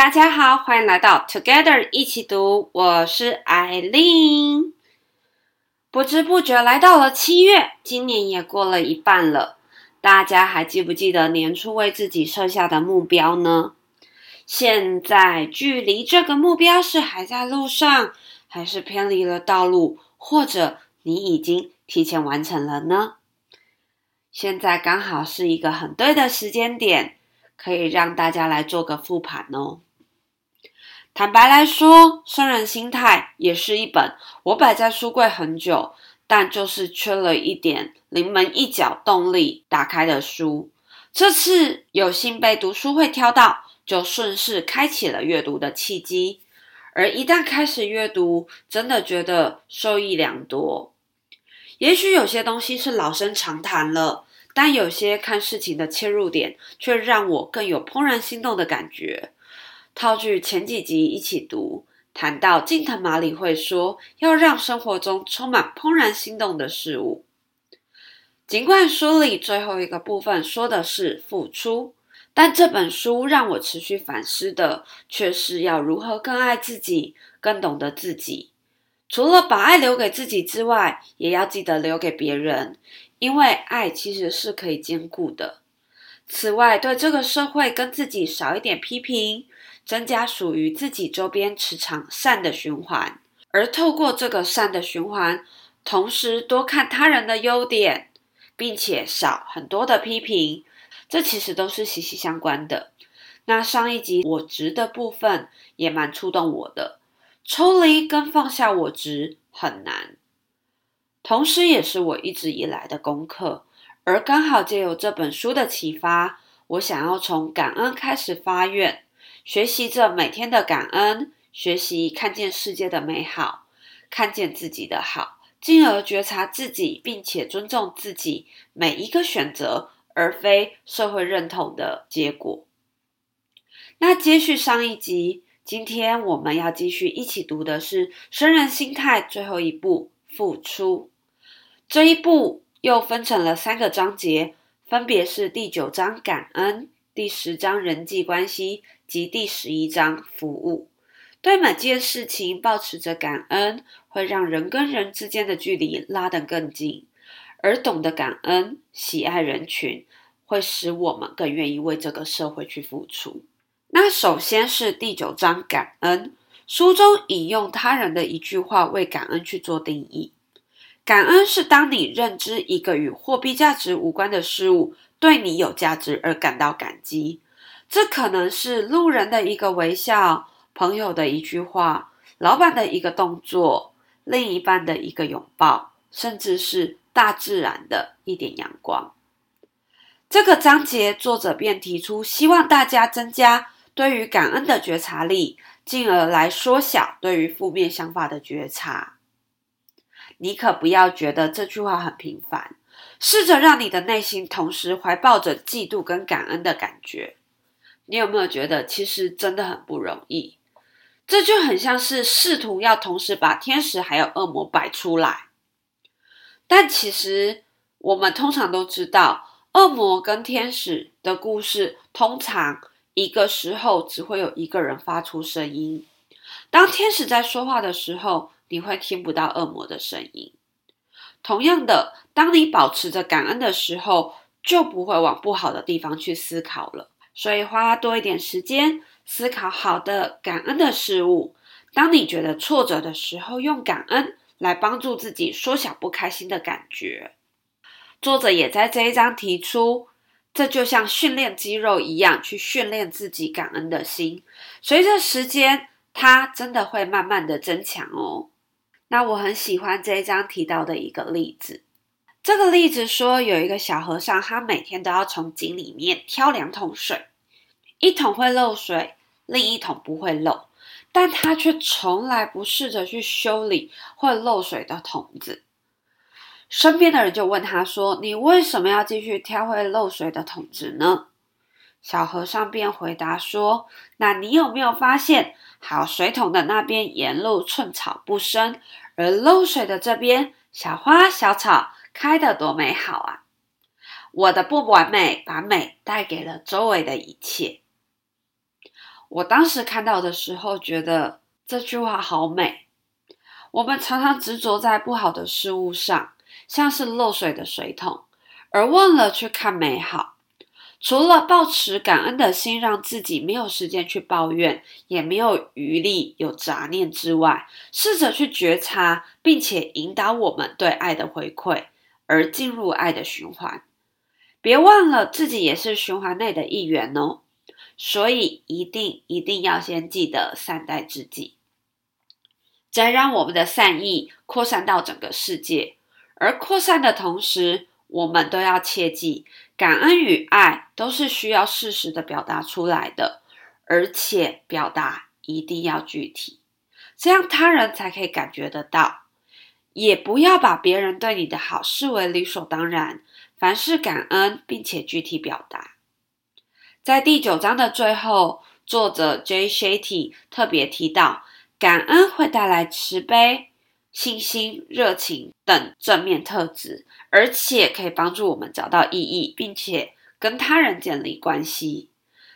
大家好，欢迎来到 Together 一起读，我是艾琳。不知不觉来到了七月，今年也过了一半了。大家还记不记得年初为自己设下的目标呢？现在距离这个目标是还在路上，还是偏离了道路，或者你已经提前完成了呢？现在刚好是一个很对的时间点，可以让大家来做个复盘哦。坦白来说，《生人心态》也是一本我摆在书柜很久，但就是缺了一点临门一脚动力打开的书。这次有幸被读书会挑到，就顺势开启了阅读的契机。而一旦开始阅读，真的觉得受益良多。也许有些东西是老生常谈了，但有些看事情的切入点，却让我更有怦然心动的感觉。套句前几集一起读，谈到近藤麻里会说，要让生活中充满怦然心动的事物。尽管书里最后一个部分说的是付出，但这本书让我持续反思的，却是要如何更爱自己，更懂得自己。除了把爱留给自己之外，也要记得留给别人，因为爱其实是可以兼顾的。此外，对这个社会跟自己少一点批评。增加属于自己周边磁场善的循环，而透过这个善的循环，同时多看他人的优点，并且少很多的批评，这其实都是息息相关的。那上一集我执的部分也蛮触动我的，抽离跟放下我执很难，同时也是我一直以来的功课。而刚好借由这本书的启发，我想要从感恩开始发愿。学习着每天的感恩，学习看见世界的美好，看见自己的好，进而觉察自己，并且尊重自己每一个选择，而非社会认同的结果。那接续上一集，今天我们要继续一起读的是《生人心态》最后一步《付出》。这一步又分成了三个章节，分别是第九章感恩。第十章人际关系及第十一章服务，对每件事情保持着感恩，会让人跟人之间的距离拉得更近；而懂得感恩、喜爱人群，会使我们更愿意为这个社会去付出。那首先是第九章感恩，书中引用他人的一句话为感恩去做定义：感恩是当你认知一个与货币价值无关的事物。对你有价值而感到感激，这可能是路人的一个微笑，朋友的一句话，老板的一个动作，另一半的一个拥抱，甚至是大自然的一点阳光。这个章节作者便提出，希望大家增加对于感恩的觉察力，进而来缩小对于负面想法的觉察。你可不要觉得这句话很平凡。试着让你的内心同时怀抱着嫉妒跟感恩的感觉，你有没有觉得其实真的很不容易？这就很像是试图要同时把天使还有恶魔摆出来，但其实我们通常都知道，恶魔跟天使的故事通常一个时候只会有一个人发出声音。当天使在说话的时候，你会听不到恶魔的声音。同样的，当你保持着感恩的时候，就不会往不好的地方去思考了。所以，花多一点时间思考好的、感恩的事物。当你觉得挫折的时候，用感恩来帮助自己缩小不开心的感觉。作者也在这一章提出，这就像训练肌肉一样，去训练自己感恩的心。随着时间，它真的会慢慢的增强哦。那我很喜欢这一章提到的一个例子。这个例子说，有一个小和尚，他每天都要从井里面挑两桶水，一桶会漏水，另一桶不会漏，但他却从来不试着去修理会漏水的桶子。身边的人就问他说：“你为什么要继续挑会漏水的桶子呢？”小和尚便回答说：“那你有没有发现？”好水桶的那边沿路寸草不生，而漏水的这边小花小草开得多美好啊！我的不完美把美带给了周围的一切。我当时看到的时候，觉得这句话好美。我们常常执着在不好的事物上，像是漏水的水桶，而忘了去看美好。除了抱持感恩的心，让自己没有时间去抱怨，也没有余力有杂念之外，试着去觉察，并且引导我们对爱的回馈，而进入爱的循环。别忘了自己也是循环内的一员哦。所以一定一定要先记得善待自己，再让我们的善意扩散到整个世界。而扩散的同时，我们都要切记。感恩与爱都是需要适时的表达出来的，而且表达一定要具体，这样他人才可以感觉得到。也不要把别人对你的好视为理所当然，凡事感恩，并且具体表达。在第九章的最后，作者 Jay Shetty 特别提到，感恩会带来慈悲。信心、热情等正面特质，而且可以帮助我们找到意义，并且跟他人建立关系。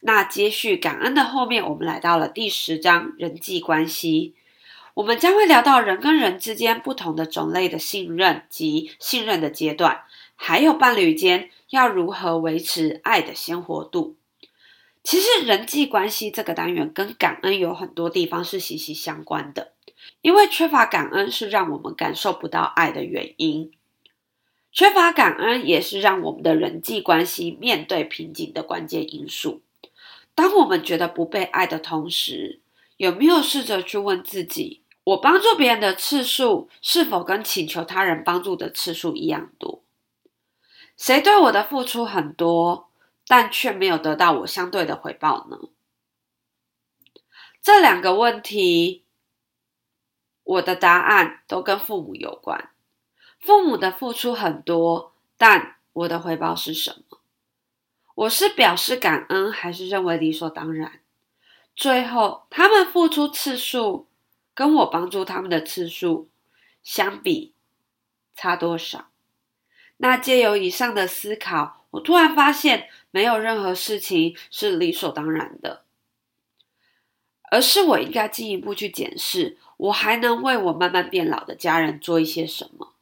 那接续感恩的后面，我们来到了第十章人际关系。我们将会聊到人跟人之间不同的种类的信任及信任的阶段，还有伴侣间要如何维持爱的鲜活度。其实人际关系这个单元跟感恩有很多地方是息息相关的。因为缺乏感恩是让我们感受不到爱的原因，缺乏感恩也是让我们的人际关系面对瓶颈的关键因素。当我们觉得不被爱的同时，有没有试着去问自己：我帮助别人的次数是否跟请求他人帮助的次数一样多？谁对我的付出很多，但却没有得到我相对的回报呢？这两个问题。我的答案都跟父母有关。父母的付出很多，但我的回报是什么？我是表示感恩，还是认为理所当然？最后，他们付出次数跟我帮助他们的次数相比，差多少？那借由以上的思考，我突然发现，没有任何事情是理所当然的，而是我应该进一步去检视。我还能为我慢慢变老的家人做一些什么？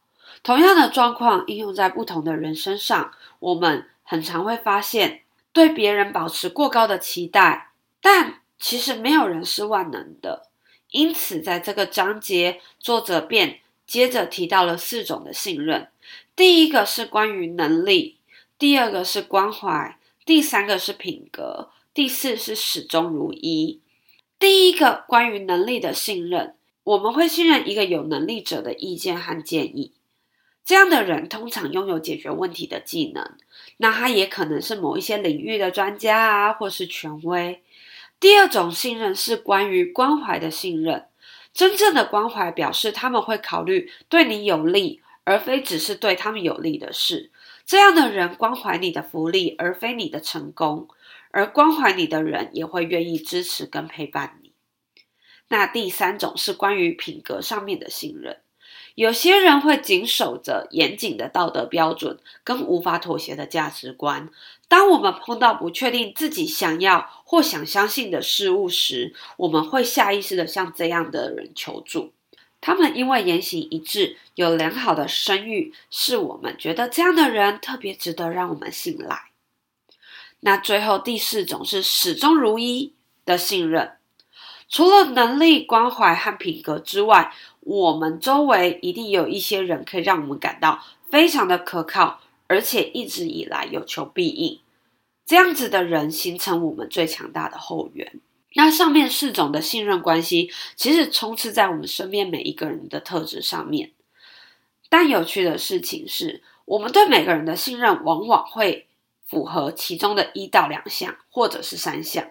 同样的状况应用在不同的人身上，我们很常会发现，对别人保持过高的期待，但其实没有人是万能的。因此，在这个章节，作者便接着提到了四种的信任：第一个是关于能力，第二个是关怀，第三个是品格，第四是始终如一。第一个关于能力的信任。我们会信任一个有能力者的意见和建议，这样的人通常拥有解决问题的技能。那他也可能是某一些领域的专家啊，或是权威。第二种信任是关于关怀的信任，真正的关怀表示他们会考虑对你有利，而非只是对他们有利的事。这样的人关怀你的福利，而非你的成功，而关怀你的人也会愿意支持跟陪伴你。那第三种是关于品格上面的信任，有些人会谨守着严谨的道德标准跟无法妥协的价值观。当我们碰到不确定自己想要或想相信的事物时，我们会下意识的向这样的人求助。他们因为言行一致，有良好的声誉，是我们觉得这样的人特别值得让我们信赖。那最后第四种是始终如一的信任。除了能力、关怀和品格之外，我们周围一定有一些人可以让我们感到非常的可靠，而且一直以来有求必应。这样子的人形成我们最强大的后援。那上面四种的信任关系，其实充斥在我们身边每一个人的特质上面。但有趣的事情是，我们对每个人的信任往往会符合其中的一到两项，或者是三项。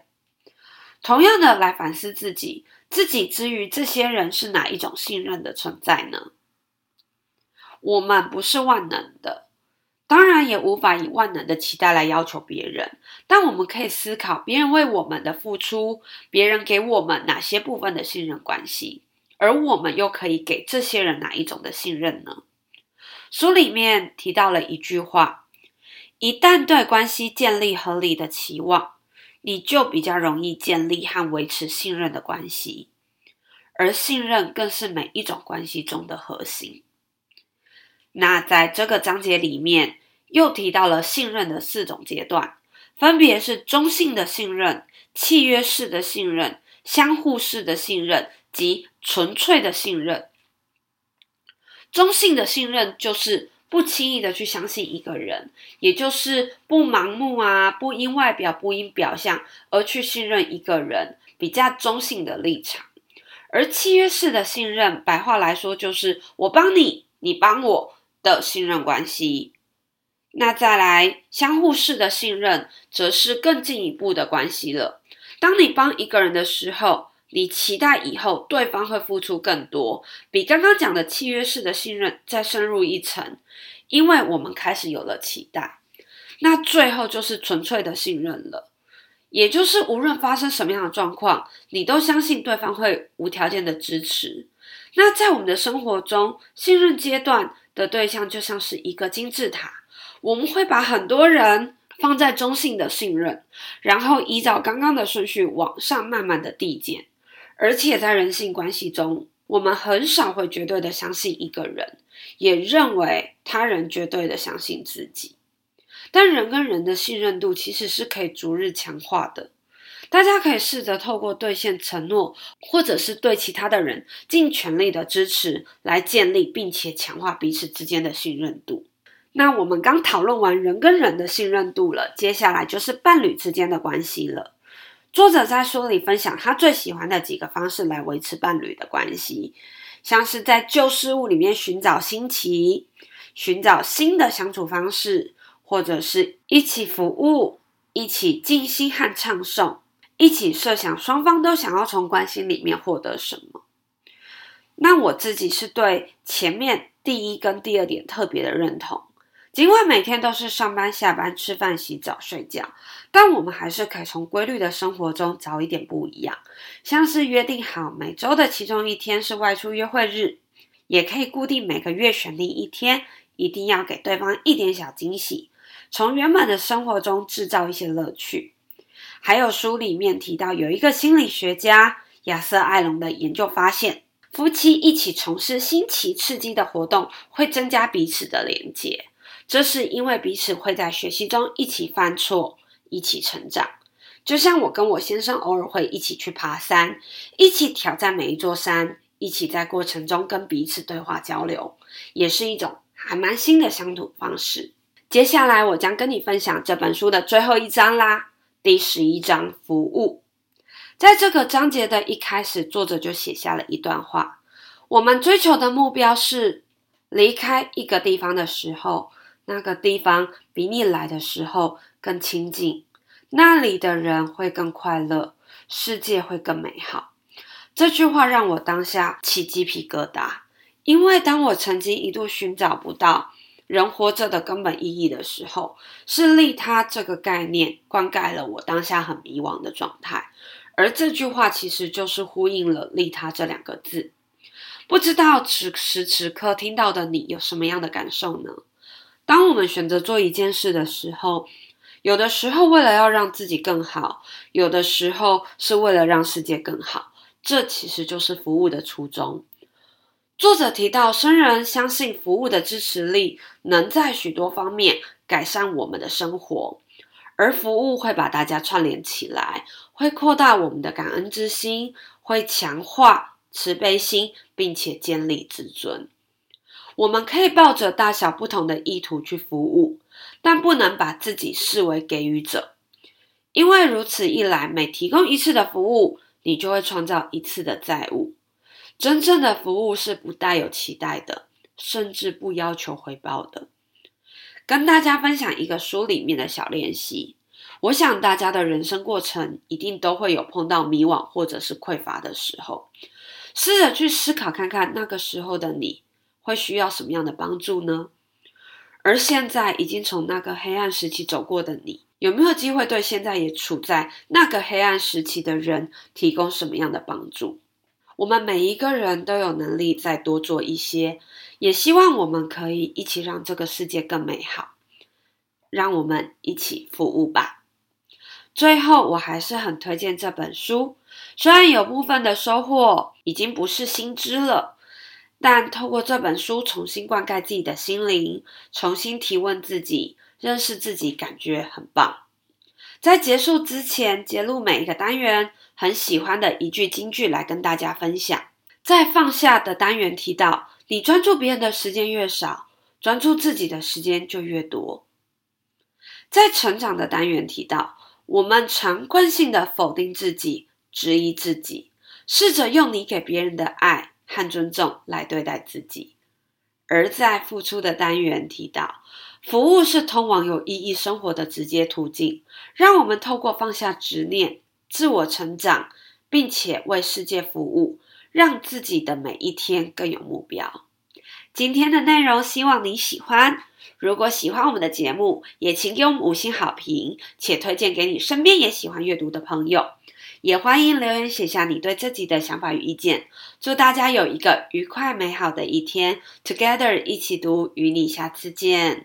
同样的，来反思自己，自己之于这些人是哪一种信任的存在呢？我们不是万能的，当然也无法以万能的期待来要求别人。但我们可以思考别人为我们的付出，别人给我们哪些部分的信任关系，而我们又可以给这些人哪一种的信任呢？书里面提到了一句话：一旦对关系建立合理的期望。你就比较容易建立和维持信任的关系，而信任更是每一种关系中的核心。那在这个章节里面，又提到了信任的四种阶段，分别是中性的信任、契约式的信任、相互式的信任及纯粹的信任。中性的信任就是不轻易的去相信一个人，也就是不盲目啊，不因外表、不因表象而去信任一个人，比较中性的立场。而契约式的信任，白话来说就是我帮你，你帮我的信任关系。那再来，相互式的信任，则是更进一步的关系了。当你帮一个人的时候，你期待以后对方会付出更多，比刚刚讲的契约式的信任再深入一层，因为我们开始有了期待。那最后就是纯粹的信任了，也就是无论发生什么样的状况，你都相信对方会无条件的支持。那在我们的生活中，信任阶段的对象就像是一个金字塔，我们会把很多人放在中性的信任，然后依照刚刚的顺序往上慢慢的递减。而且在人性关系中，我们很少会绝对的相信一个人，也认为他人绝对的相信自己。但人跟人的信任度其实是可以逐日强化的。大家可以试着透过兑现承诺，或者是对其他的人尽全力的支持，来建立并且强化彼此之间的信任度。那我们刚讨论完人跟人的信任度了，接下来就是伴侣之间的关系了。作者在书里分享他最喜欢的几个方式来维持伴侣的关系，像是在旧事物里面寻找新奇，寻找新的相处方式，或者是一起服务，一起静心和唱诵，一起设想双方都想要从关系里面获得什么。那我自己是对前面第一跟第二点特别的认同。尽管每天都是上班、下班、吃饭、洗澡、睡觉，但我们还是可以从规律的生活中找一点不一样。像是约定好每周的其中一天是外出约会日，也可以固定每个月选定一天，一定要给对方一点小惊喜，从原本的生活中制造一些乐趣。还有书里面提到，有一个心理学家亚瑟·艾隆的研究发现，夫妻一起从事新奇刺激的活动，会增加彼此的连接。这是因为彼此会在学习中一起犯错，一起成长。就像我跟我先生偶尔会一起去爬山，一起挑战每一座山，一起在过程中跟彼此对话交流，也是一种还蛮新的相处方式。接下来我将跟你分享这本书的最后一章啦，第十一章服务。在这个章节的一开始，作者就写下了一段话：我们追求的目标是离开一个地方的时候。那个地方比你来的时候更亲近，那里的人会更快乐，世界会更美好。这句话让我当下起鸡皮疙瘩，因为当我曾经一度寻找不到人活着的根本意义的时候，是利他这个概念灌溉了我当下很迷惘的状态。而这句话其实就是呼应了利他这两个字。不知道此时此刻听到的你有什么样的感受呢？当我们选择做一件事的时候，有的时候为了要让自己更好，有的时候是为了让世界更好。这其实就是服务的初衷。作者提到，僧人相信服务的支持力能在许多方面改善我们的生活，而服务会把大家串联起来，会扩大我们的感恩之心，会强化慈悲心，并且建立自尊。我们可以抱着大小不同的意图去服务，但不能把自己视为给予者，因为如此一来，每提供一次的服务，你就会创造一次的债务。真正的服务是不带有期待的，甚至不要求回报的。跟大家分享一个书里面的小练习，我想大家的人生过程一定都会有碰到迷惘或者是匮乏的时候，试着去思考看看那个时候的你。会需要什么样的帮助呢？而现在已经从那个黑暗时期走过的你，有没有机会对现在也处在那个黑暗时期的人提供什么样的帮助？我们每一个人都有能力再多做一些，也希望我们可以一起让这个世界更美好。让我们一起服务吧。最后，我还是很推荐这本书。虽然有部分的收获已经不是新知了，但透过这本书重新灌溉自己的心灵，重新提问自己，认识自己，感觉很棒。在结束之前，节录每一个单元很喜欢的一句金句来跟大家分享。在放下的单元提到，你专注别人的时间越少，专注自己的时间就越多。在成长的单元提到，我们常惯性的否定自己，质疑自己，试着用你给别人的爱和尊重来对待自己。而在付出的单元提到，服务是通往有意义生活的直接途径。让我们透过放下执念、自我成长，并且为世界服务，让自己的每一天更有目标。今天的内容希望你喜欢。如果喜欢我们的节目，也请给我们五星好评，且推荐给你身边也喜欢阅读的朋友。也欢迎留言写下你对这集的想法与意见。祝大家有一个愉快美好的一天！Together 一起读，与你下次见。